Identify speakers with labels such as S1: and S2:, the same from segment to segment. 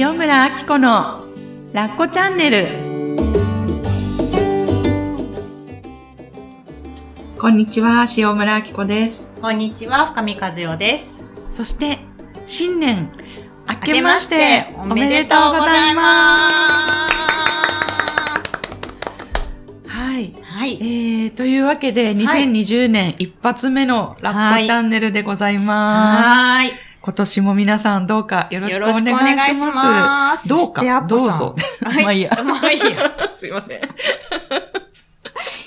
S1: 塩村あき子のラッコチャンネルこんにちは塩村あき子です
S2: こんにちは、深見和代です。
S1: そして新年明けましておめでとうございますはい
S2: はい。
S1: えー、というわけで、2020年一発目のラッコチャンネルでございます。
S2: はーい。
S1: 今年も皆さんどうかよろしくお願いし
S2: よろしくお願いし
S1: ま。
S2: ますす
S1: どうか、どうぞ。
S2: はい
S1: まあいいや。
S2: まあいいや。
S1: すいません。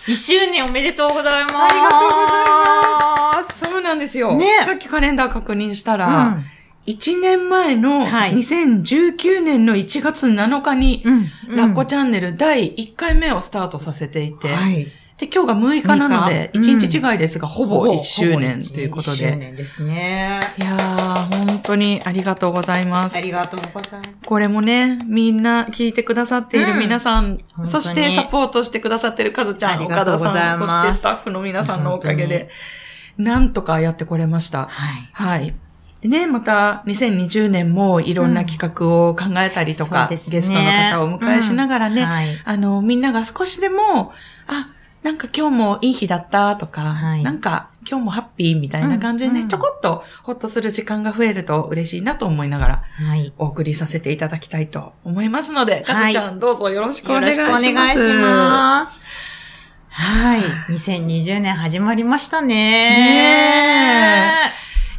S2: 一周年おめでとうございます。
S1: ありがとうございます。そうなんですよ。
S2: ね
S1: さっきカレンダー確認したら、
S2: うん
S1: 1年前の
S2: はい
S1: 2019年の1月7日に、
S2: うん。
S1: ラッコチャンネル第1回目をスタートさせていて、
S2: はい。
S1: で、今日が6日なので、
S2: 6日
S1: ？1日違いですが、ほぼ1周年ということ
S2: 1周
S1: で。
S2: 年ですね。
S1: いやー、本当にありがとうございます
S2: あ。りがとうございます。
S1: これもね、みんな聞いてくださっている皆さん、
S2: うん
S1: そしてサポートしてくださってるカズちゃん、岡田さん、そしてスタッフの皆さんのおかげで、なんとかやってこれました。
S2: はい。
S1: はい。でね、また2020年もいろんな企画を考えたりとか、
S2: そうですね
S1: ゲストの方をお迎えしながらね、
S2: はい。
S1: あの、みんなが少しでも、あ、なんか今日もいい日だったとか、
S2: はい
S1: なんか今日もハッピーみたいな感じでね、
S2: うんうん
S1: ちょこっとほっとする時間が増えると嬉しいなと思いながら
S2: はい。
S1: お送りさせていただきたいと思いますので、
S2: はい
S1: かずちゃんどうぞよろしくお願いし
S2: よろしくお
S1: ます。
S2: 願いします。はい。2020年始まりましたね。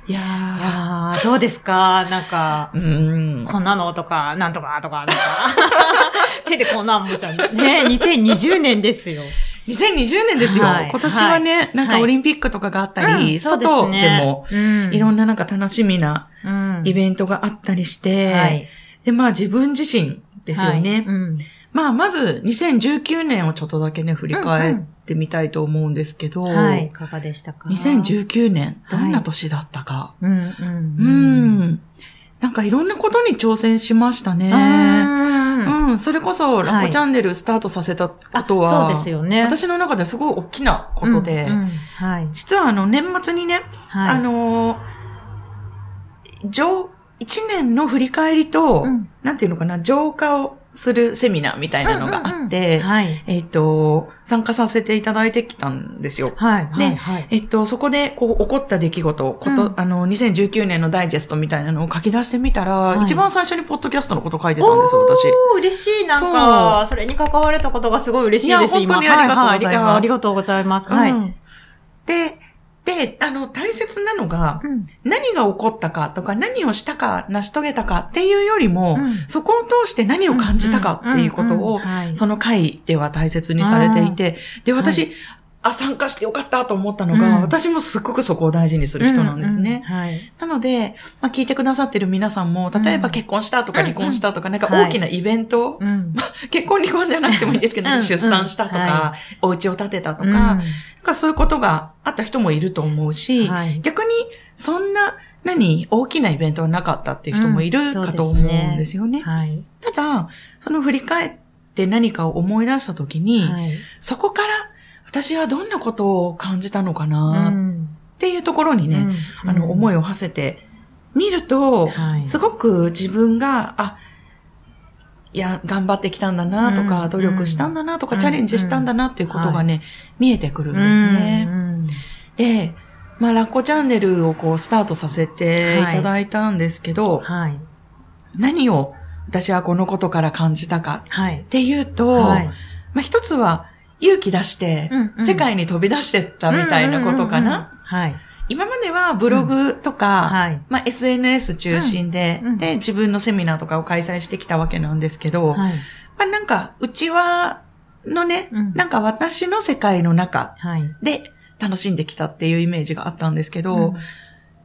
S1: いや
S2: いやー、どうですか？なんか、
S1: ー、うん。
S2: こんなのとか、なんとかとか、なんか。手でこんなんもちゃん。ね、2020年ですよ。
S1: 2020年ですよ。
S2: はい
S1: 今年はね、なんかオリンピックとかがあったり、外
S2: ね
S1: でも、
S2: うん
S1: いろんななんか楽しみな
S2: うん
S1: イベントがあったりして、
S2: はい。
S1: で、まあ自分自身ですよね。
S2: はいうん
S1: まあまず2019年をちょっとだけね、振り返ってみたいと思うんですけど、
S2: はい。いかがでしたか
S1: ？2019年、どんな年だったか？
S2: うん、うん。
S1: う
S2: うん。
S1: ん。なんかいろんなことに挑戦しましたね。
S2: うん
S1: うん、それこそ、ラッコチャンネルスタートさせたことは、
S2: あそうですよね。
S1: 私の中ですごい大きなことで、
S2: はい。
S1: 実はあの、年末にね、
S2: はい。
S1: あのー、上、一年の振り返りと、
S2: うん
S1: なんていうのかな、浄化をするセミナーみたいなのがあって、
S2: はい。
S1: えっ、と、参加させていただいてきたんですよ。
S2: はい。
S1: で。えっと、そこで、こう、起こった出来事、こと、
S2: うん
S1: あの、2019年のダイジェストみたいなのを書き出してみたら、
S2: い
S1: 一番最初にポッドキャストのこと書いてたんですよ、私。
S2: おー、嬉しい。なんか、それに関われたことがすごい嬉しいです、
S1: いや本当にありがとうございます
S2: ありがとうございます。はい。
S1: うんで、で、あの、大切なのが、
S2: うん。
S1: 何が起こったかとか、何をしたか、成し遂げたかっていうよりも、
S2: うん。
S1: そこを通して何を感じたかっていうことをその回では大切にされていて、で、私、
S2: は
S1: あ、参加してよかったと思ったのが、
S2: うん
S1: 私もすっごくそこを大事にする人なんですね。
S2: うんうんはい。
S1: なので、まあ、聞いてくださってる皆さんも、例えば
S2: うん
S1: 結婚したとか離婚したとか、なんか
S2: はい
S1: 大きなイベント、
S2: うん。
S1: 結婚離婚じゃなくてもいいですけど、
S2: うん
S1: 出産したとか、
S2: は
S1: お家を建てたとか、
S2: うん
S1: なんかそういうことがあった人もいると思うし、
S2: はい
S1: 逆にそんな、何、大きなイベントはなかったっていう人もいる
S2: うん
S1: かと思うんですよね。
S2: はい。
S1: ただ、その振り返って何かを思い出したときに、
S2: はい。
S1: そこから私はどんなことを感じたのか
S2: う
S1: なっ
S2: ん
S1: ていうところにね、
S2: うん。
S1: あの、思いを馳せて見ると、
S2: はい。
S1: すごく自分が、あ、いや、頑張ってきたんだなとか、
S2: うん。
S1: 努力したんだなとか、
S2: うん。
S1: チャレンジしたんだなっていうことがね、見えてくるんですね。
S2: うん。
S1: で、まあ、ラッコチャンネルをこう、スタートさせていただいたんですけど、
S2: はい。
S1: 何を私はこのことから感じたか
S2: はい。
S1: っ。ていうと、
S2: はい。
S1: まあ、一つは勇気出して
S2: うんう、ん
S1: 世界に飛び出してったみたいなことかな？
S2: はい。
S1: 今まではブログとか、
S2: はい。
S1: まあ、SNS 中心で、で、自分のセミナーとかを開催してきたわけなんですけど、
S2: はい。
S1: まあ、なんか、うちは、のね、
S2: うん
S1: なんか私の世界の中
S2: はい。
S1: で楽しんできたっていうイメージがあったんですけど、
S2: うん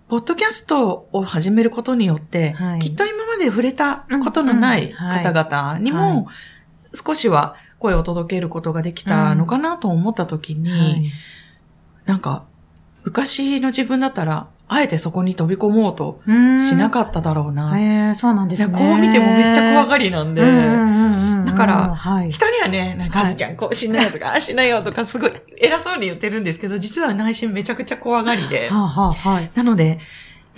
S1: ポッドキャストを始めることによって、
S2: はい
S1: きっと今まで触れたことのない方々に
S2: は
S1: も、少しは声を届けることができたのかなと思ったときに、
S2: はい
S1: なんか、昔の自分だったら、あえてそこに飛び込もうとしなかっただろうな。
S2: ええそうなんですね。
S1: こう見てもめっちゃ怖が
S2: り
S1: りなんで、だ
S2: だ
S1: から
S2: はい。
S1: 人にはね、なんか、
S2: はい
S1: カズちゃんこうしなよとか、ああしなよとか、すごい偉そうに言ってるんですけど、実は内心めちゃくちゃ怖がりで。
S2: はあ、はあ、はい。
S1: なので、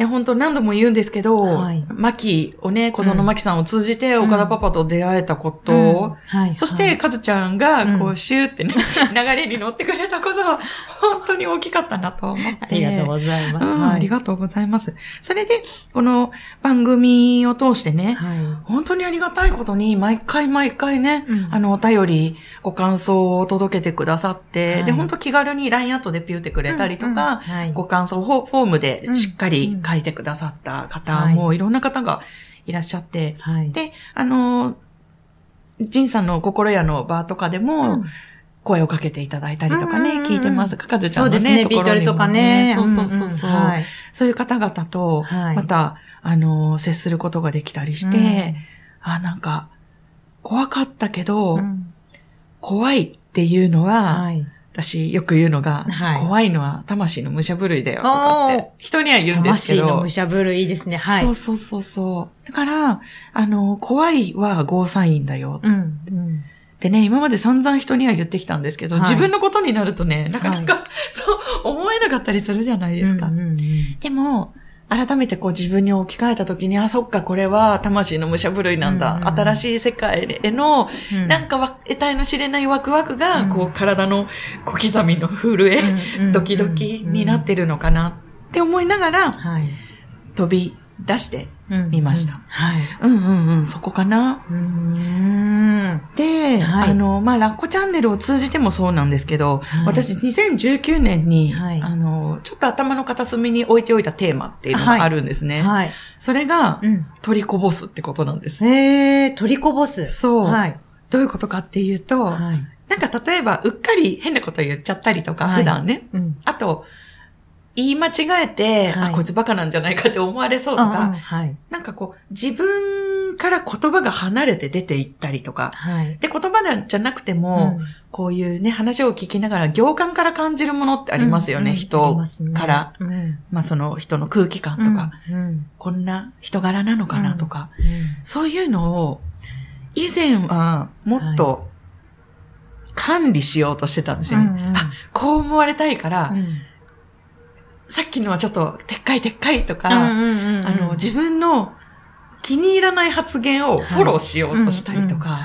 S1: や、本当何度も言うんですけど、
S2: はい。
S1: マキをね、小園マキさんを通じて岡田パパと出会えたこと、
S2: うん。はい。
S1: そして、
S2: はい。
S1: かずちゃんが、こ
S2: うん。
S1: う、シューってね、流れに乗ってくれたことは、本当に大きかったなと思って。
S2: ありがとうございます。
S1: うん、
S2: はい。
S1: ありがとうございます。それで、この番組を通してね、
S2: はい。
S1: 本当にありがたいことに、毎回毎回ね、
S2: うん。
S1: あの、お便り、ご感想を届けてくださって、
S2: はい。
S1: で、本当気軽に LINE アットでピューってくれたりとか、ご感想フォームで
S2: うん
S1: しっかり書いてくださった方
S2: うん
S1: もいろんな方がいらっしゃって、
S2: はい。
S1: で、あの、ジンさんの心屋の場とかで
S2: う
S1: も
S2: ん、
S1: 声をかけていただいたりとかね、
S2: うんうんうん
S1: 聞いてます。かかずちゃんのね、
S2: そうですね、
S1: ところにも
S2: ビートルとかね。
S1: そうそうそうそう。
S2: んんはい。
S1: そういう方々と、
S2: はい
S1: また、あの、接することができたりして、あ、なんか、怖かったけど、
S2: うん
S1: 怖いっていうのは、
S2: はい。
S1: 私よく言うのが、
S2: はい
S1: 怖いのは魂の武者震いだよとかって人には言うんですけど
S2: 魂の武。者震いいですね。はい。
S1: そうそうそうそう。だから、あの、怖いはゴーサインだよ。
S2: うん。うん。
S1: ってね、今まで散々人には言ってきたんですけど、
S2: はい
S1: 自分のことになるとね、なかなか、そう思えなかったりするじゃないですか。
S2: うんうんうん
S1: でも、改めてこう自分に置き換えた時に、あ、そっか、これは魂の武者震いなんだ。
S2: うんうん
S1: 新しい世界への、
S2: うん
S1: なんかわ、得体の知れないワクワクが、
S2: うん
S1: こう、体の小刻みの震え、ドキドキになってるのかなって思いながら、
S2: はい。
S1: 飛び出して、
S2: うん
S1: 見ました
S2: はい。
S1: うんうんうん、そこかな。
S2: うーん。
S1: で、
S2: はい
S1: あの、まあ、ラッコチャンネルを通じてもそうなんですけど、
S2: はい
S1: 私2019年に、
S2: はい
S1: あの、ちょっと頭の片隅に置いておいたテーマっていうのがあるんですね。
S2: はい。
S1: それが、
S2: うん。
S1: 取りこぼすってことなんです。
S2: えー、取りこぼす。
S1: そう。
S2: はい。
S1: どういうことかっていうと、
S2: はい。
S1: なんか例えば、うっかり変なこと言っちゃったりとか、
S2: はい
S1: 普段ね。
S2: うん。
S1: あと、言い間違えて、
S2: はい
S1: あ、こいつバカなんじゃないかって思われそうと
S2: うんうん
S1: か、
S2: はい。
S1: なんかこう、自分から言葉が離れて出ていったりとか、
S2: はい。
S1: で、言葉じゃなくても、
S2: うん
S1: こういうね、話を聞きながら、行間から感じるものってありますよね、
S2: うんうん
S1: 人から。
S2: うん。
S1: まあその人の空気感とか、
S2: うん。
S1: こんな人柄なのかなとか、
S2: うん
S1: そういうのを、以前はもっと管理しようとしてたんですよね。
S2: うんうん
S1: あ、こう思われたいから、
S2: うん
S1: さっきのはちょっと、でっかいでっかいとか、あの、自分の気に入らない発言をフォローしようとしたりとか。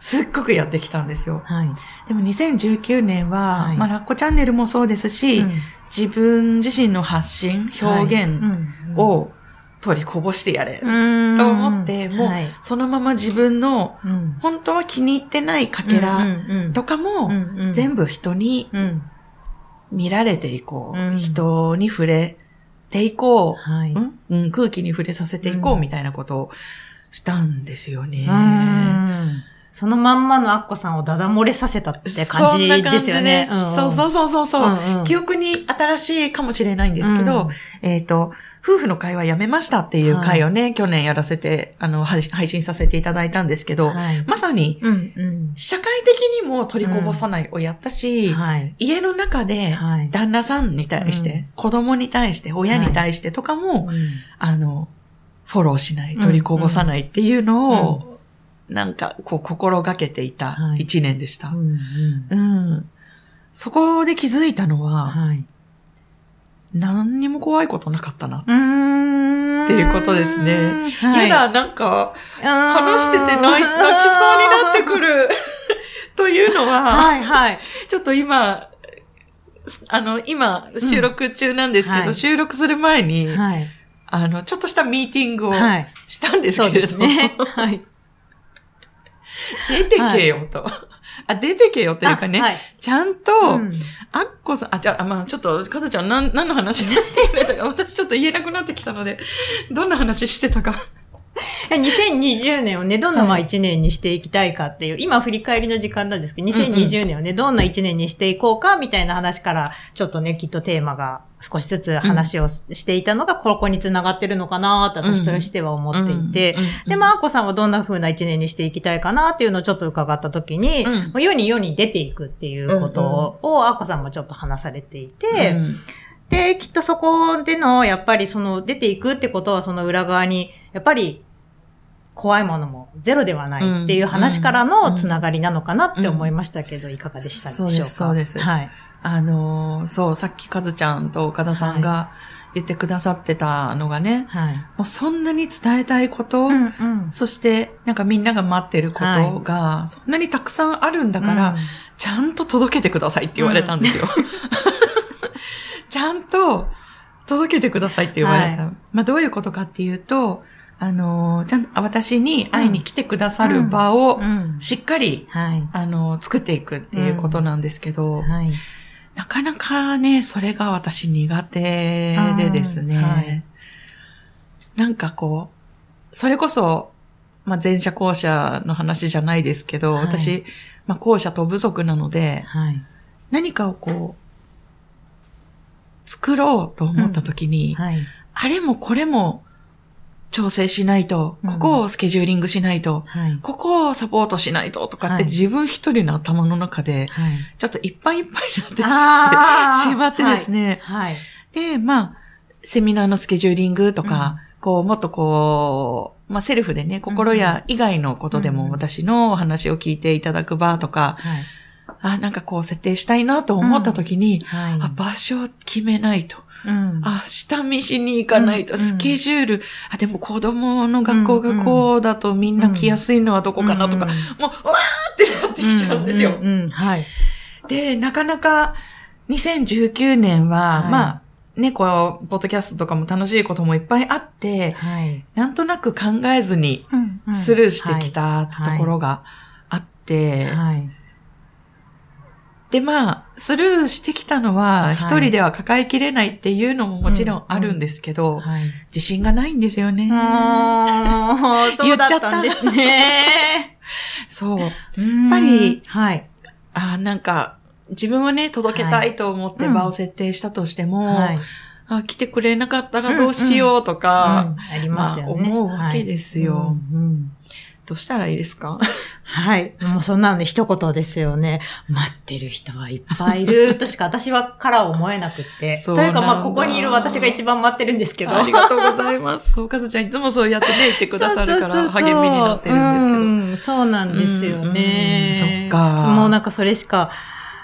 S1: すっごくやってきたんですよ。
S2: はい。
S1: でも2019年は、
S2: はい。
S1: まあ、ラッコチャンネルもそうですし、
S2: うん。
S1: 自分自身の発信、表現を取りこぼしてやれ、
S2: と
S1: と思って、もう
S2: はい。
S1: そのまま自分の
S2: うん。
S1: 本当は気に入ってないかけらとかも、全
S2: 部
S1: 部人に
S2: うん
S1: 見られていこう。
S2: うん
S1: 人に触れていこう。
S2: はい。
S1: うん？うん、空気に触れさせていこう
S2: うん
S1: みたいなことをしたんですよね。
S2: うんそのまんまのアッコさんをダダ漏れさせたって感じ
S1: そんな感じ
S2: ですよね。
S1: ですそうそうそうそうそう、
S2: うんうん
S1: 記憶に新しいかもしれないんですけど、えっ、と、夫婦の会話やめましたっていう会をね、去年やらせて、あの、配配信させていただいたんですけど、
S2: はい
S1: まさに、
S2: うんうん
S1: 社会的にも取りこぼさないをやったし、
S2: はい。
S1: 家の中で、
S2: はい。
S1: 旦那さんに対して、
S2: うん
S1: 子供に対して、親に対してとかも、
S2: うん
S1: あの、フォローしない、
S2: うん
S1: 取りこぼさないっていうのを、なんか、こう、心がけていた
S2: はい
S1: 一年でした。
S2: うん
S1: うん。そこで気づいたのは、
S2: はい。
S1: 何にも怖いことなかったな。っていうことですね。
S2: はい。
S1: やだ、なんか、話
S2: 話
S1: してて 泣きそうになってくる。というのは、
S2: はいはい。
S1: ちょっと今、あの、今、収録中なんですけど、
S2: はい
S1: 収録する前に、
S2: はい。
S1: あの、ちょっとしたミーティングを
S2: はい。
S1: したんですけれども。
S2: はい。
S1: 出てけよと。あ、出てけよというかね、
S2: あはい。
S1: ちゃんと、
S2: うん
S1: アッコさん、あ、じゃあ、まあちょっと、かずちゃん、なん、何の話をしてくれたか、私ちょっと言えなくなってきたので、どんな話してたか。
S2: 2020年をね、どんなまあ
S1: はい。
S2: 1年にしていきたいかっていう、今振り返りの時間なんですけど、2020年をね、どんな1年にしていこうかみたいな話から、ちょっとね、きっとテーマが少しずつ話をしていたのが、ここに繋がってるのかなと私としては思っていて、で、まあ、あこさんはどんな風な1年にしていきたいかなっていうのをちょっと伺ったときに、
S1: うん
S2: もう世に世に出ていくっていうことを、あこさんもちょっと話されていて、
S1: うん
S2: で、きっとそこでの、やっぱりその出ていくってことはその裏側に、やっぱり怖いものもゼロではないっていう話からのつながりなのかなって思いましたけど、いかがでしたでしょうか？
S1: そうですそうです
S2: はい。
S1: あのーそう、さっきかずちゃんと岡田さんが言ってくださってたのがね、
S2: はい。
S1: もうそんなに伝えたいこと、
S2: うんうん。
S1: そしてなんかみんなが待ってることが、そんなにたくさんあるんだから、ちゃんと届けてくださいって言われたんですよ。ちゃんと届けてくださいって言われた。
S2: は
S1: まあどういうことかっていうと、あの、ちゃんと私に会いに来てくださる場を
S2: うん。
S1: しっかり、
S2: はい。
S1: あの、作っていくっていうことなんですけど、
S2: はい。
S1: なかなかね、それが私苦手でですね、なんかこう、それこそ、まあ、前者後者の話じゃないですけど、
S2: はい
S1: 私、まあ、後者と部族なので、
S2: はい。
S1: 何かをこう、作ろうと思った時に、
S2: はい。
S1: あれもこれも調整しないと、
S2: うん
S1: ここをスケジューリングしないと、
S2: はい。
S1: ここをサポートしないととかっ
S2: はい
S1: て自分一人の頭の中で、
S2: はい。
S1: ちょっといっぱいいっぱいになってしまってですね。
S2: はい。
S1: で、まあ、セミナーのスケジューリングとか、こう、もっとこう、まあ、セルフでね、心や以外のことで
S2: うん
S1: も私のお話を聞いていただく場とか、
S2: はい。
S1: あ、なんかこう設定したいなと思った時に、
S2: はい。
S1: あ、場所を決めないと。
S2: うん。
S1: あ、下見しに行かないと、
S2: うん
S1: スケジュール、あ、でも子供の学校がこうだとみんな来やすいのはどこかなとか、
S2: うん
S1: もう、うわーってなってきちゃうんですよ。
S2: うんうんうんはい。
S1: で、なかなか2019年は、
S2: はい
S1: まあ、ね、こう、ポッドキャストとかも楽しいこともいっぱいあって、
S2: はい。
S1: なんとなく考えずにスルーしてきたところがあって、
S2: はい。
S1: で、まあ、スルーしてきたの
S2: は
S1: はい一人では抱えきれないっていうのももちろんあるんですけど、
S2: はい。
S1: 自信がないんですよね。
S2: ああ、そうだったんですね。
S1: そう。
S2: やっ
S1: ぱり、
S2: はい。
S1: あーなんか、自分はね、届けたいと思って
S2: はい
S1: 場を設定したとしても、
S2: はい。
S1: あ来てくれなかったらどうしようとか、
S2: うんありますよね。
S1: まあ思うわけですよ
S2: はいうんうん
S1: どうしたらいいですか？
S2: はい。もうそんなので一言ですよね。待ってる人はいっぱいいるとしか私はから思えなくって。
S1: そう
S2: というかまあここにいる私が一番待ってるんですけど。
S1: ありがとうございます。そう、かずちゃんいつもそうやってね、言ってくださるから励みになってるんですけど。
S2: うんそうなんですよね。
S1: うんうんそっか
S2: もうなんかそれしか、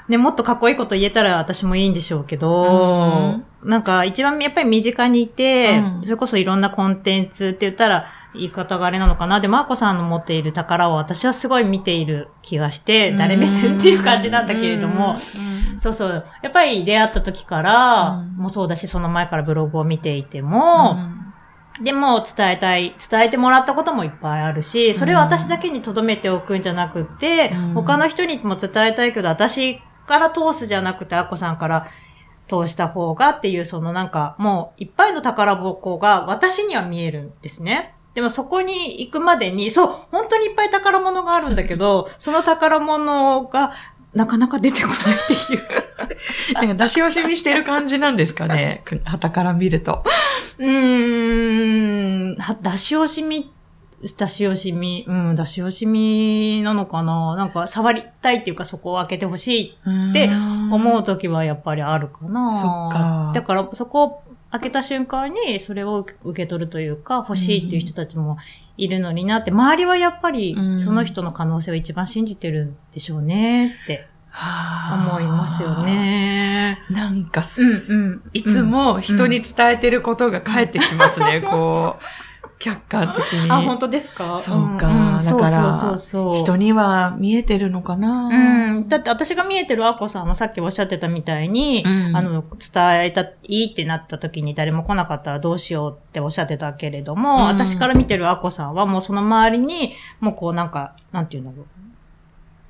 S2: ね、もっとかっこいいこと言えたら私もいいんでしょうけど、なんか一番やっぱり身近にいて、
S1: うん
S2: それこそいろんなコンテンツって言ったら、言い方があれなのかな。で、マーコさんの持っている宝を私はすごい見ている気がして、誰目線っていう感じなんだけれども、
S1: うん、
S2: そうそう。やっぱり出会った時から、
S1: うん。
S2: もそうだし、その前からブログを見ていても、
S1: うん。
S2: でも伝えたい、伝えてもらったこともいっぱいあるし、それを私だけに留めておくんじゃなくて、
S1: うん。
S2: 他の人にも伝えたいけど、私から通すじゃなくて、アッコさんから通した方がっていう、そのなんか、もういっぱいの宝箱が私には見えるんですね。でもそこに行くまでに、そう、本当にいっぱい宝物があるんだけど、その宝物がなかなか出てこないっていう。
S1: なんか出し惜しみしてる感じなんですかね。く旗から見ると。
S2: うーん、は出し惜しみ、出し惜しみ、うん、出し惜しみなのかななんか触りたいっていうかそこを開けてほしいって思うときはやっぱりあるかな。
S1: そっか
S2: だからそこを開けた瞬間にそれを受け取るというか欲しいっていう人たちもいるのになって、周りはやっぱり
S1: うん
S2: その人の可能性を一番信じてるんでしょうねって思いますよ。ね。
S1: なんかす、
S2: うんうん
S1: いつも人に伝えてることが返ってきますね、こう、客観的に。
S2: あ、本当ですか？
S1: そうか
S2: んん
S1: だから
S2: そうそう。
S1: 人には見えてるのかな？
S2: うん。だって私が見えてるアッコさんもさっきおっしゃってたみたいに、
S1: うん
S2: あの、伝えた、いいってなった時に誰も来なかったらどうしようっておっしゃってたけれども、
S1: うん
S2: 私から見てるアッコさんはもうその周りに、もうこうなんか、なんていうんだろう。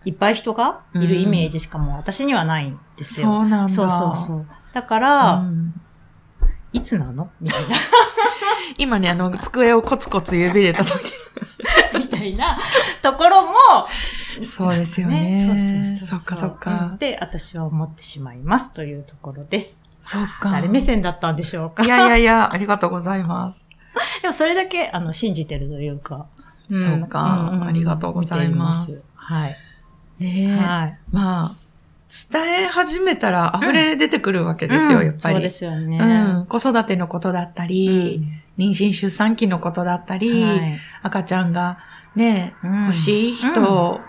S2: いっぱい人がいるイメージしかもう私にはないんですよ。
S1: そうなんだ。
S2: そうそうそう。だから、
S1: うん
S2: いつなの？みたいな。
S1: 今ね、あの、机をコツコツ指で叩け
S2: みたいなところも、
S1: る。そうですよね。
S2: そうそうそうそう
S1: そっかそっ
S2: うん
S1: か。
S2: で、私は思ってしまいますというところです。
S1: そっか。
S2: 誰目線だったんでしょうか？
S1: いやいやいや、ありがとうございます。
S2: でもそれだけ、あの、信じてるというか。
S1: そうかありがとうございます
S2: はい。
S1: ねえ。
S2: はい。
S1: まあ、伝え始めたら溢れ出てくるわけですよ、
S2: うん
S1: やっぱり。
S2: そうですよね。
S1: うん。子育てのことだった
S2: う
S1: り、
S2: ん
S1: 妊娠出産期のことだったり、
S2: はい。
S1: 赤ちゃんがね、
S2: うん。
S1: 欲しい人、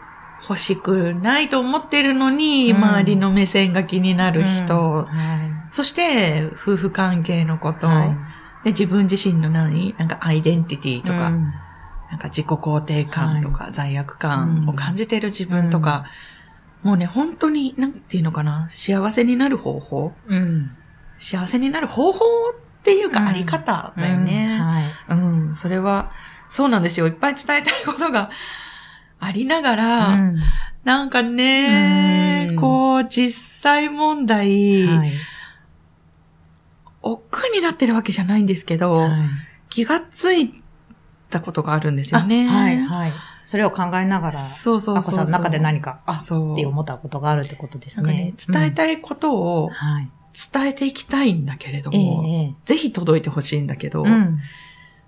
S1: 欲しくないと思ってるのに、
S2: うん。
S1: 周りの目線が気になる人、
S2: うん。はい。
S1: そして、夫婦関係のこと、
S2: はい。
S1: で自分自身の何？なんかアイデンティティとか、
S2: うん。
S1: なんか自己肯定感とか、罪悪感を感じている自分とか、もうね、本当に、なんていうのかな、幸せになる方法？
S2: うん。
S1: 幸せになる方法っていうか、
S2: うん
S1: あり方だよ
S2: うん
S1: ね。
S2: はい。
S1: うん、それは、そうなんですよ。いっぱい伝えたいことがありながら、
S2: うん
S1: なんかね、
S2: うん
S1: こう、実際問題、
S2: はい。
S1: 億劫になってるわけじゃないんですけど、
S2: はい
S1: 気がついたことがあるんですよね。
S2: あはい、はい。それを考えながら、
S1: そうそうそうそう。
S2: さんの中で何か、あ、
S1: そう
S2: って思ったことがあるってことですね
S1: なんかね。、伝えたいことを
S2: うんはい。
S1: 伝えていきたいんだけれど
S2: ええ
S1: も、
S2: ええ
S1: ぜひ届いてほしいんだけど、
S2: うん。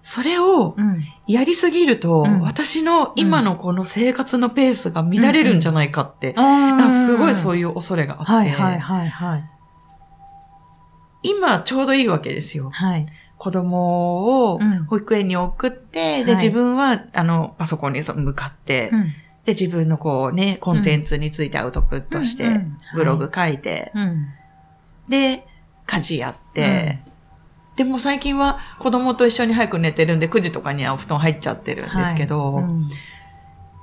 S1: それを
S2: うん。
S1: やりすぎると、
S2: うん
S1: 私の今のこの生活のペースが乱れるんじゃないかって、すごいそう
S2: い
S1: いう恐れがあって、
S2: はいはいはいはい。
S1: 今ちょうどいいわけですよ。
S2: はい。
S1: 子供を
S2: うん
S1: 保育園に送って、で、
S2: はい
S1: 自分は、あの、パソコンにそ向かって、
S2: うん。
S1: で、自分のこうね、コンテンツについてアウトプットして、
S2: うんうん
S1: ブログ書いて、
S2: うん。
S1: で、家事やって、でも最近は子供と一緒に早く寝てるんで、9時とかにはお布団入っちゃってるんですけど、
S2: はい。うん。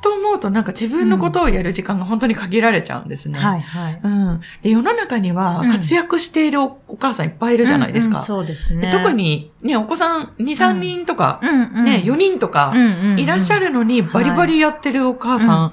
S1: と思うとなんか自分のことをやる時間が本当に限られちゃうんですね。
S2: はいはい。
S1: うん。で、世の中には
S2: うん。
S1: 活躍しているおお母さんいっぱいいるじゃないですか。
S2: うん。うんそうですね。
S1: で特、にね、お子さん2、3人とか、
S2: うん。うん、
S1: ね、4人とか、いらっしゃ
S2: る
S1: るのにバリバリやってるお母さん、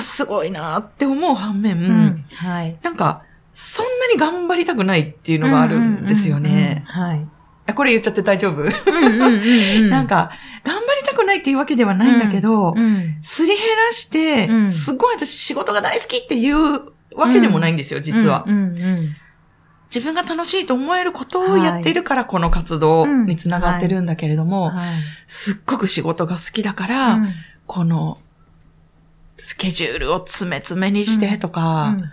S1: すごいなって思う反面、
S2: うん。はい。
S1: なんか、そんなに頑張りたくないっていうのがあるんですよね。
S2: うんうんうんはい。
S1: あこれ言っちゃって大丈夫、
S2: うんうんうんうん。
S1: なん、か、頑張りたくないっていうわけではないんだけど、
S2: うん
S1: すり減らして、
S2: うん。
S1: すごい私仕事が大好きっていうわけでもないんですよ、実は。
S2: うんうんうん
S1: 自分が楽しいと思えることをやっているから、この活動につながってるんだけれども、
S2: はい。
S1: すっごく仕事が好きだから、
S2: うん。
S1: この、スケジュールを詰め詰めにしてとか、
S2: うん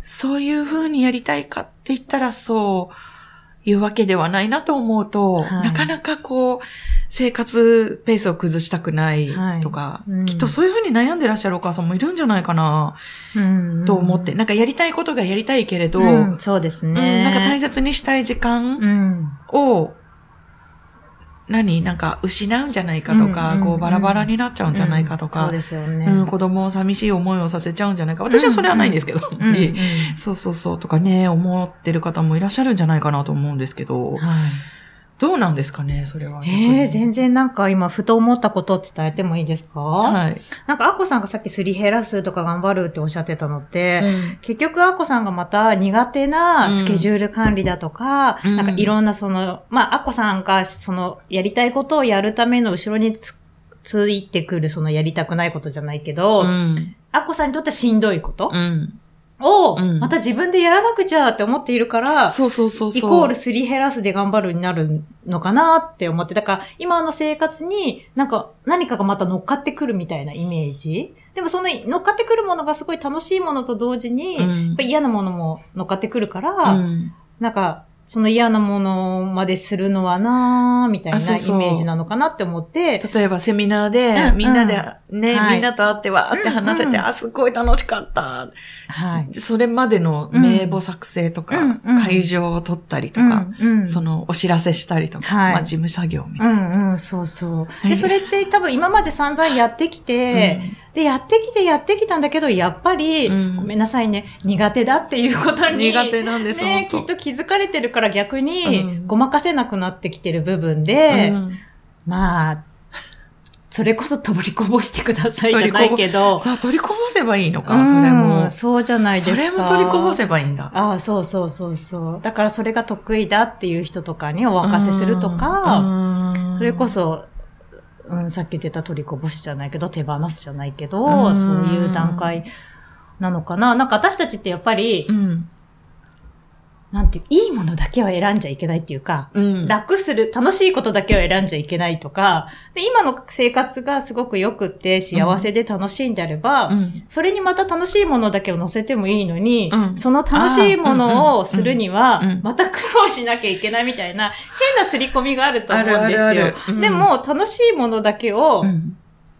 S1: そういう風にやりたいかって言ったらそういうわけではないなと思うと、
S2: はい。
S1: なかなかこう、生活ペースを崩したくないとか、
S2: はい。うん。
S1: きっとそういう風に悩んでらっしゃるお母さんもいるんじゃないかな、
S2: うん。
S1: と思って、なんかやりたいことがやりたいけれど、
S2: うんそうです
S1: うん
S2: ね。
S1: なんか大切にしたい時間
S2: うん。
S1: を、何？なんか失うんじゃないかとか、こうバラバラになっちゃうんじゃないかとか
S2: うんそう、ですよね。
S1: うん子供を寂しい思いをさせちゃうんじゃないか。私はそれはないんですけど、そうそうそうとかね、思ってる方もいらっしゃるんじゃないかなと思うんですけど、
S2: はい
S1: どうなんですかね、それは。
S2: ええ全然なんか今、ふと思ったことを伝えてもいいですか？
S1: はい。
S2: なんか、アッコさんがさっきすり減らすとか頑張るっておっしゃってたのって、
S1: うん
S2: 結局、アッコさんがまた苦手なスケジュール管理だとか、
S1: うん
S2: なんかいろんなその、まあ、アッコさんがその、やりたいことをやるための後ろにつついてくるそのやりたくないことじゃないけど、
S1: うん。
S2: アッコさんにとってはしんどいこと？
S1: うん。
S2: を、
S1: うん。
S2: また自分でやらなくちゃって思っているから、
S1: そうそうそうそう。
S2: イコールすり減らすで頑張るになるのかなって思って、だから今の生活になんか何かがまた乗っかってくるみたいなイメージ。でもその乗っかってくるものがすごい楽しいものと同時に、
S1: うん。
S2: やっぱ嫌なものも乗っかってくるから、
S1: うん。
S2: なんかその嫌なものまでするのはなーみたいなイメージなのかなって思って、
S1: 例えばセミナーで、
S2: うん
S1: みんなでね、
S2: はい。
S1: みんなと会ってわーって話せて、
S2: うんうん。
S1: あ、すごい楽しかった。
S2: はい。
S1: それまでの名簿作成とか、
S2: うんうん。
S1: 会場を取ったりとか、
S2: うんうん。
S1: そのお知らせしたりとか、
S2: はい。
S1: まあ事務作業みたいうな。
S2: んうん、そうそう。で、
S1: はい。
S2: それって多分今まで散々やってきて、で、やってきてやってきたんだけど、やっぱり、
S1: うん。
S2: ごめんなさいね、苦手だっていうことに。
S1: 苦手なんです、
S2: ね、きっと気づかれてるから逆に、
S1: うん。
S2: ごまかせなくなってきてる部分で、
S1: うん。
S2: まあ、それこそ取りこぼしてくださいじゃないけど、
S1: さあ、取りこぼせばいいのか、
S2: うん
S1: それも。
S2: そうじゃないですか。
S1: それも取りこぼせばいいんだ。
S2: ああ、そうそうそうそう。だからそれが得意だっていう人とかにお任せするとか、
S1: うん
S2: それこ、そ、うん、さっき言ってた取りこぼしじゃないけど、手放すじゃないけど、
S1: うん
S2: そういう段階なのかな。なんか私たちってやっぱり、
S1: うん。
S2: なんていう、いいものだけは選んじゃいけないっていうか、
S1: うん。
S2: 楽する、楽しいことだけは選んじゃいけないとか、で今の生活がすごく良くって幸せで楽しいんであれば、
S1: うん。
S2: それにまた楽しいものだけを乗せてもいいのに、
S1: うん。
S2: その楽しいものをするにはまた苦労しなきゃいけないみたいな、変な刷り込みがあると思うんですよ。
S1: あるあるある。うん。
S2: でも、楽しいものだけを、
S1: うん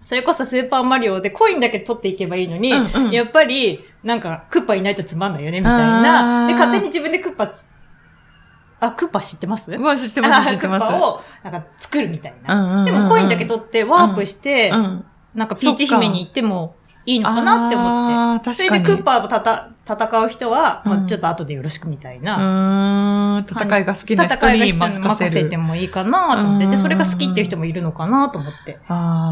S2: それこそスーパーマリオでコインだけ取っていけばいいのに、
S1: うんうん
S2: やっぱり、なんか、クッパいないとつまんないよね、みたいな。で、勝手に自分でクッパつあ、クッパ知ってます？
S1: まあ知ってます、知ってます。
S2: クッパを、なんか作るみたいな。
S1: うんうんうんうん
S2: でもコインだけ取ってワープして、
S1: うん。
S2: なんかピーチ姫に行ってもいいのかなって思って。それでクッパをたた戦う人は、ま
S1: うん
S2: あ、ちょっと後でよろしくみたいな。
S1: うーん、戦いが好きな人に
S2: 任
S1: 任せる。
S2: せてもいいかなと思って。で、
S1: うん
S2: それが好きっていう人もいるのかなと思って。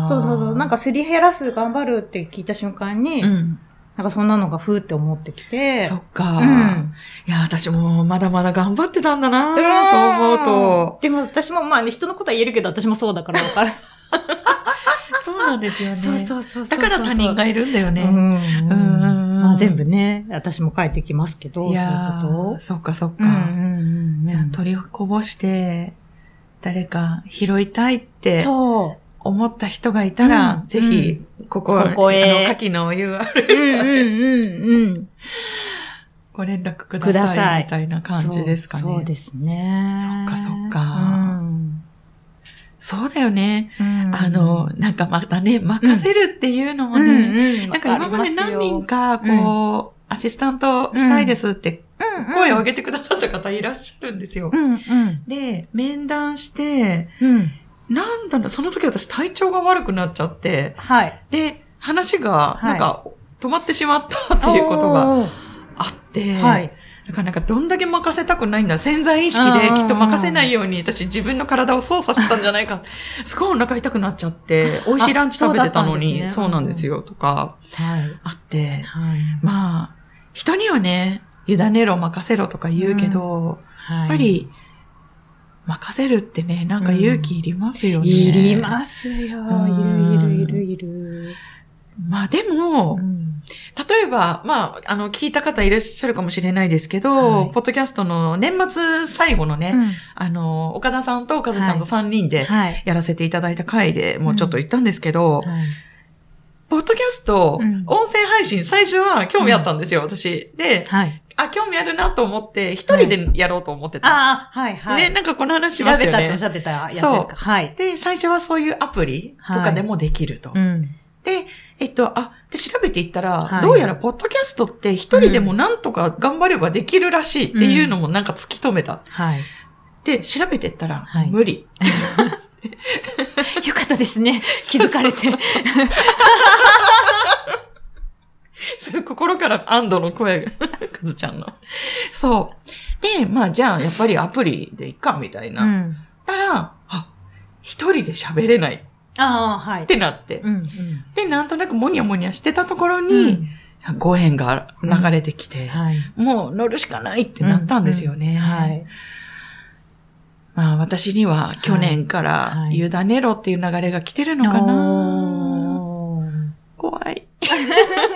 S2: そうそうそう。なんか、すり減らす頑張るって聞いた瞬間に、
S1: うん。
S2: なんかそんなのがふーって思ってきて。
S1: そっか。
S2: うん
S1: いや、私もまだまだ頑張ってたんだな、
S2: うん
S1: そう思うと。
S2: でも私もまあね、人のことは言えるけど、私もそうだからわかる。
S1: そうなんですよね。
S2: そうそうそう。
S1: だから他人がいるんだよね。
S2: うんうん
S1: うん
S2: まあ全部ね、私も書いてきますけど、そういうことを
S1: ー、。そっかそっか。じゃあ取りこぼして、誰か拾いたいって
S2: そ
S1: 思った人がいたら、
S2: うん
S1: ぜひ、ここ、
S2: ここへ
S1: あの、下記の URL
S2: う。うんうんうんうん。
S1: ご連絡く
S2: くだ
S1: ださい。みたいな感じですかね。
S2: そうそうですね。
S1: そっかそっか
S2: うん
S1: そうだよね。
S2: うん
S1: あの、なんかまたね、任せるっていうのも
S2: うん
S1: ね、
S2: うん
S1: なんか今まで何人か、
S2: か
S1: こう、アシスタントしたいですって声を上
S2: げ
S1: げてくださった方いらっしゃるんですよ。
S2: うんうん
S1: で、面談して、
S2: うん。
S1: なんだろう、その時私体調が悪くなっちゃって、
S2: はい。
S1: で、話が、
S2: はい
S1: なんか、止まってしまったっていうことがあって、
S2: はい。
S1: だからなんかどんだけ任せたくないんだ、潜在意識できっと任せないように私自分の体を操作してたんじゃないか。すごいお腹痛くなっちゃって、美味しいランチ食べてたのに、
S2: あ
S1: そ
S2: そううなんんです
S1: よ、とか
S2: はい。
S1: あって、
S2: はい。
S1: まあ、人にはね、委ねろ、任せろとか言うけど、
S2: や
S1: やっぱ、り、任せるってね、なんか勇気いりますよね。
S2: いりますよ。い
S1: うん
S2: るいるいるいる。
S1: まあでも、
S2: うん
S1: 例えば、まあ、あの、聞いた方いらっしゃるかもしれないですけど、
S2: はい
S1: ポッドキャストの年末最後のね、
S2: うん
S1: あの、岡田さんと岡田ちゃんと3人で
S2: はい。
S1: やらせていただいた回でもうちょっと言ったんですけど、
S2: はい
S1: ポッドキャスト、
S2: うん
S1: 音声配信、最初は興味あったんですよ、私。で、
S2: はい。
S1: あ、興味あるなと思って、一人でやろうと思ってた。
S2: ああ、はいはい。
S1: ね、なんかこの話し
S2: 調
S1: ましたよね
S2: べたっておっし。ゃってたやつです
S1: そう
S2: か。はい。
S1: で、最初はそういうアプリとかでもできると。
S2: うん。
S1: で、えっと、あ、で、調べていったら、
S2: はい
S1: どうやらポッドキャストって一人でもなんとか頑張ればできるらしいっていうのもなんか突き止めた。
S2: はい。
S1: で、調べていったら、
S2: はい
S1: 無理。
S2: よかったですね。気づかれて。
S1: 心から安堵の声が、かずちゃんの。そう。で、まあじゃあ、やっぱりアプリでいっか、みたいな。
S2: うん。
S1: たら、あ、一人で喋れないっ
S2: ああ、はい。
S1: てなって。
S2: うん。
S1: で、なんとなくモニャモニャしてたところ
S2: う
S1: に、
S2: ん。
S1: ご縁が流れてきて、
S2: はい。
S1: もう乗るしかないってなったんですよね。
S2: はい。
S1: まあ私には去年か
S2: はい
S1: ら委ねろっていう流れが来てるのかな、
S2: おー
S1: 怖い。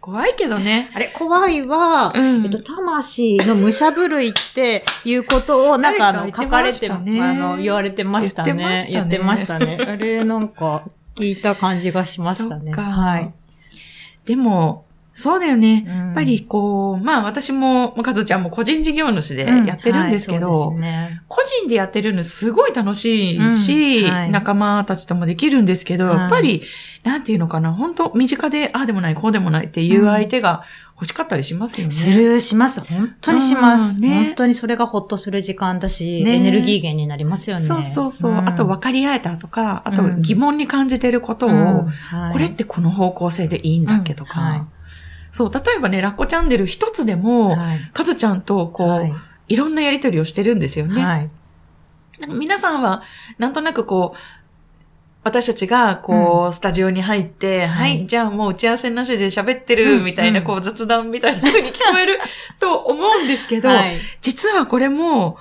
S1: 怖いけどね。
S2: あれ、怖いは、
S1: うん
S2: えっと、魂の武者震いっていうことを、なんかあの、書かれて、あの、言われてましたね。
S1: 言ってましたね
S2: 言ってましたね。あれ、なんか、聞いた感じがしましたね。はい。
S1: でも、そうだよね。
S2: や
S1: やっぱりこう、まあ私も、かずちゃんも個人事業主でやってるんですけど、
S2: ね、
S1: 個人でやってるのすごい楽しいし、
S2: うんはい。
S1: 仲間たちともできるんですけど、
S2: はい。
S1: やっぱり、なんていうのかな、本当身近で、ああでもない、こうでもないっていう相手が欲しかったりしますよね。
S2: する、します。本当にします。
S1: うんね。
S2: 本当にそれがほっとする時間だし、
S1: ね。
S2: エネルギー源になりますよね。
S1: そうそうそう。
S2: ん。
S1: あと分かり合えたとか、あと
S2: うん。
S1: 疑問に感じてることを、
S2: うん。はい。
S1: これってこの方向性でいいんだっけとか、
S2: うん。はい
S1: そう、例えばね、ラッコチャンネル一つでも、
S2: はい。
S1: かずちゃんとこう、
S2: はい。
S1: い、ろんなやりとりをしてるんですよね。
S2: はい。
S1: なんか皆さんは、なんとなくこう、私たちが、こう、スタジオに入って、
S2: は
S1: はいい、じゃあもう打ち合わせなしで喋ってる、
S2: うん。
S1: みたいな、
S2: うん。
S1: こう、雑談みたいな風に聞こえる と思うんですけど、
S2: はい。
S1: 実はこれも、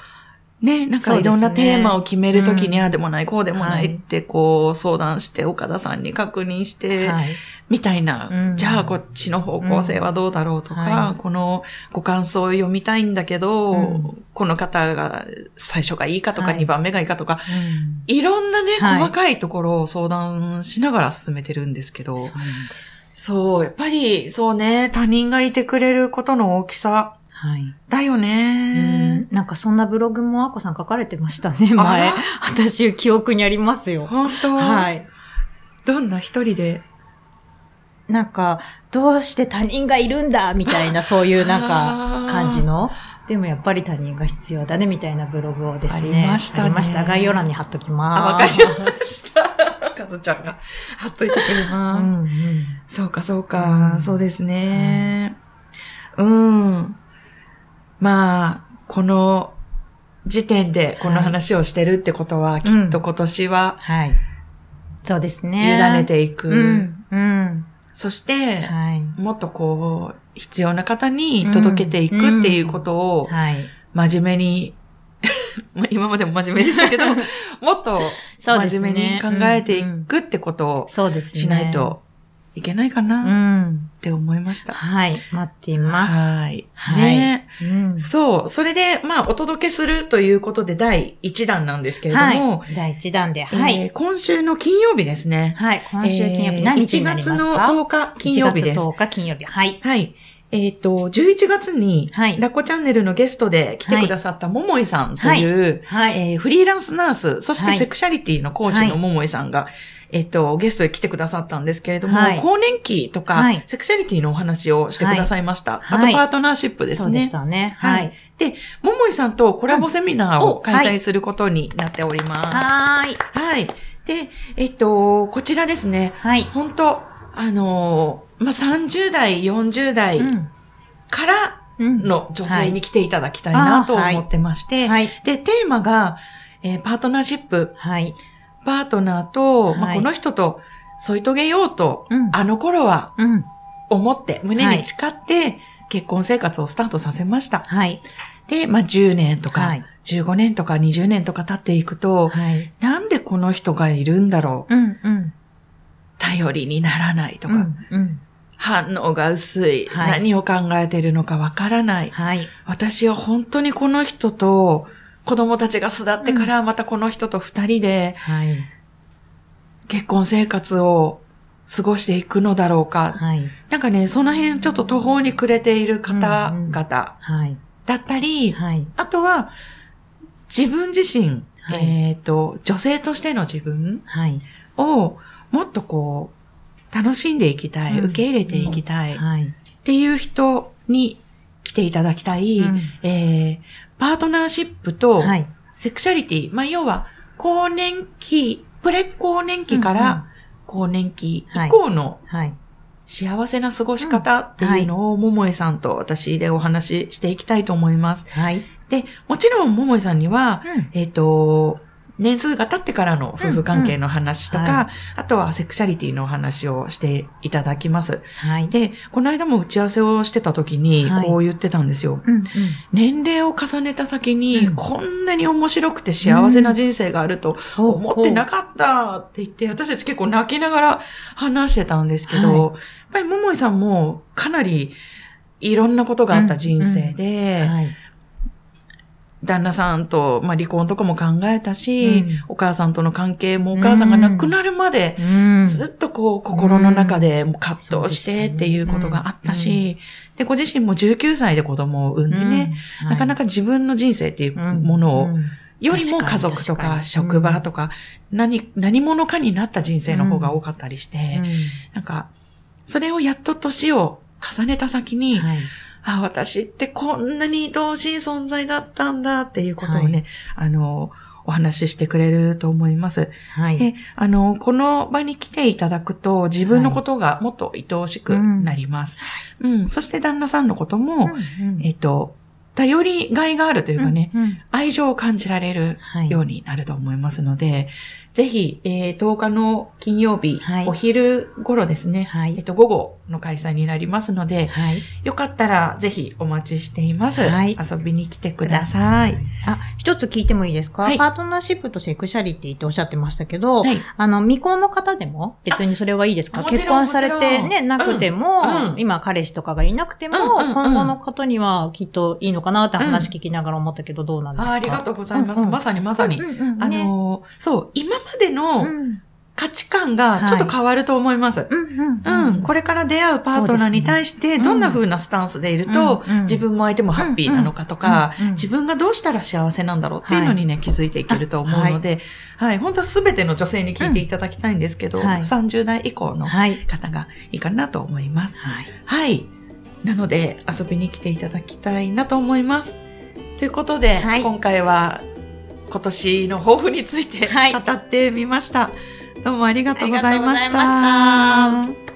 S1: ね、なんかいろんなテーマを決めるときに、
S2: うん。
S1: ああでもない、こうでもないって、こう、相談して、岡田さんに確認して、
S2: はい
S1: みたいな、
S2: うん
S1: じゃあこっちの方向性はどうだろうとか、
S2: うんはい
S1: このご感想を読みたいんだけど、
S2: うん
S1: この方が最初がいいかとか、
S2: はい
S1: 2番目がいいかとか、
S2: うん
S1: いろんなね、
S2: はい
S1: 細かいところを相談しながら進めてるんですけど、
S2: そうなんです。
S1: そう、やっぱり、そうね、他人がいてくれることの大きさ
S2: はい。
S1: だよね。
S2: なんかそんなブログもあこさん書かれてましたね、前
S1: あ。
S2: 私、記憶にありますよ。
S1: 本当
S2: はい。
S1: どんな一人で。
S2: なんか、どうして他人がいるんだみたいな、そういうなん
S1: あ
S2: か
S1: ー、
S2: 感じの？でもやっぱり他人が必要だね、みたいなブログをですね。
S1: ありましたね
S2: ありました。概要欄に貼っときます。
S1: あ、わかりました。かずちゃんが貼っといてくれ
S2: う
S1: ます。
S2: んうん
S1: そうか、そうか、
S2: うん
S1: そうですね。うん。まあ、この時点でこの話をしてるってことは、きっと今年は
S2: はい。そうです
S1: 委
S2: ね。
S1: ねていく。
S2: うん。うん。
S1: そして、
S2: はい。
S1: もっとこう、必要な方に届けていくっていうことを、
S2: はい。
S1: 真面目に、ま あ今までも真面目でしたけど、もっと真面目に考えていくってことを。しないといけないか
S2: う
S1: なっ
S2: ん。
S1: て思いました。
S2: はい。待っています。
S1: はい。
S2: はい
S1: ね
S2: うん。
S1: そう。それで、まあ、お届けするということで第1弾なんですけれども、
S2: はい。第1弾で。
S1: えー
S2: はい。
S1: 今週の金曜日ですね。
S2: はい。今週金曜日、
S1: えー
S2: 何日になりますか
S1: ？1月の10日金曜日です
S2: 1。月10日金曜日。はい。
S1: はい。えっ、と、11月に、
S2: はい
S1: ラッコチャンネルのゲストで来てくださったももいさんという、
S2: はい。
S1: えーフリーランスナース、そして
S2: はい
S1: セクシャリティの講師のももいさんが、えっと、ゲストで来てくださったんですけれども、
S2: はい
S1: 更年期とか、
S2: はい
S1: セクシャリティのお話をしてくださいました。
S2: はい
S1: あと、パートナーシップです
S2: そうでし
S1: ね。
S2: たね。
S1: は
S2: はいい。
S1: ももいさんとコラボセミナーを開催することになっております。
S2: はーい。
S1: はい。で、えっと、こちらですね、
S2: はい。
S1: 本当あのーまあ、30代、40代
S2: うん
S1: から
S2: うん
S1: の女性に来ていただきたいなと思ってまして、
S2: はい。
S1: で、テーマが、えーパートナーシップ、
S2: はい。
S1: パートナーと、まあ、
S2: はい
S1: この人と添い遂げようと、
S2: うん
S1: あの頃は
S2: うん。
S1: 思って、胸に誓って、結婚生活をスタートさせました。
S2: はい。
S1: で、まあ、10年とか、
S2: はい
S1: 15年とか20年とか経っていくと、
S2: はい。
S1: なんでこの人がいるんだろう？
S2: うん。うん。
S1: 頼りにならないとか、
S2: うん。うん。
S1: 反応が薄い、
S2: はい
S1: 何を考えてるのかわからない。
S2: はい。
S1: 私は本当にこの人と、子供たちが巣立ってからまたこの人と二人で
S2: はい。
S1: 結婚生活を過ごしていくのだろうか。
S2: はい。
S1: なんかね、その辺ちょっと途方に暮れている方々
S2: はい。
S1: だったり、
S2: はい。
S1: あとは自分自身、
S2: はい
S1: えっ、と、女性としての自分
S2: はい。
S1: をもっとこう、楽しんでいきたい、
S2: うん
S1: 受け入れていきたいっ
S2: はい。
S1: ていう人に来ていただきたい、
S2: うん
S1: えーパートナーシップと
S2: はい。
S1: セクシャリティ、まあ、要は、更年期、プレ更年期から更年期以降の
S2: はい。
S1: 幸せな過ごし方っていうのを、桃井さんと私でお話ししていきたいと思います。
S2: はい。
S1: で、もちろん桃井さんには、
S2: うん
S1: えっ、と、年数が経ってからの夫婦関係の話とか、
S2: うんうんは
S1: あとはセクシャリティのお話をしていただきます。
S2: はい。
S1: で、この間も打ち合わせをしてた時に
S2: はい
S1: こう言ってたんですよ。
S2: うん。うん。
S1: 年齢を重ねた先に、
S2: うん
S1: こんなに面白くて幸せな人生があると思ってなかったって言って、私たち結構泣きながら話してたんですけど、
S2: はい
S1: やっぱり桃井さんもかなりいろんなことがあった人生で、
S2: はい。
S1: 旦那さんと、まあ、離婚とかも考えたし、
S2: うん。
S1: お母さんとの関係もお母さんが亡くなるまで、
S2: うん。
S1: ずっとこう心の中でもう葛藤してっていうことがあったし、で、ご自身も19歳で子供を産んでね、
S2: うん、
S1: なかな
S2: か
S1: か自分の人生っていうものを、
S2: うん。
S1: よりも家族とか職場とか、何、何者かになった人生の方が多かったりして、なんか、それをやっと年を重ねた先に、
S2: はい。
S1: あ、私ってこんなに愛おしい存在だったんだっていうことをね、あの、お話ししてくれると思います。
S2: はい。
S1: で、あの、この場に来ていただくと自分のことがもっと愛おしくなります。うん、そして旦那さんのことも、
S2: うん
S1: えっと、頼りがいがあるというかね、
S2: うんうん。
S1: 愛情を感じられる
S2: はい。
S1: ようになると思いますので、ぜひ、えー10日の金曜日、
S2: はい。
S1: お昼頃ですね、
S2: はい。
S1: えっと、午後の開催になりますので、
S2: はい。
S1: よかったらぜひお待ちしています。
S2: はい
S1: 遊びに来てください。
S2: あ、一つ聞いてもいいですか、
S1: はい
S2: パートナーシップとセクシャリティっておっしゃってましたけど、
S1: はい。
S2: あの、未婚の方でも別にそれはいいですか？結婚されてね、なくても、
S1: うんうん
S2: 今彼氏とかがいなくても、
S1: うんうんうん
S2: 今後の方にはきっといいのかなって話聞きながら思ったけど、どうなんですか？
S1: あありがとうございます。
S2: うんうん
S1: まさにまさに。
S2: うんうん
S1: あ
S2: ね
S1: のーそう、今までの
S2: うん
S1: 価値観がちょっと変わると思います。
S2: うん。
S1: これから出会うパートナーに対して、どんな風なスタンスでいると、自分も相手もハッピーなのかとか、自分がどうしたら幸せなんだろうっていうのにね、気づいていけると思うので、はい。本当は全ての女性に聞いていただきたいんですけど、30代以降の方がいいかなと思います。
S2: はい。
S1: なので、遊びに来ていただきたいなと思います。ということで、今回は今年の抱負について語ってみました。はいどうもありがとうございました。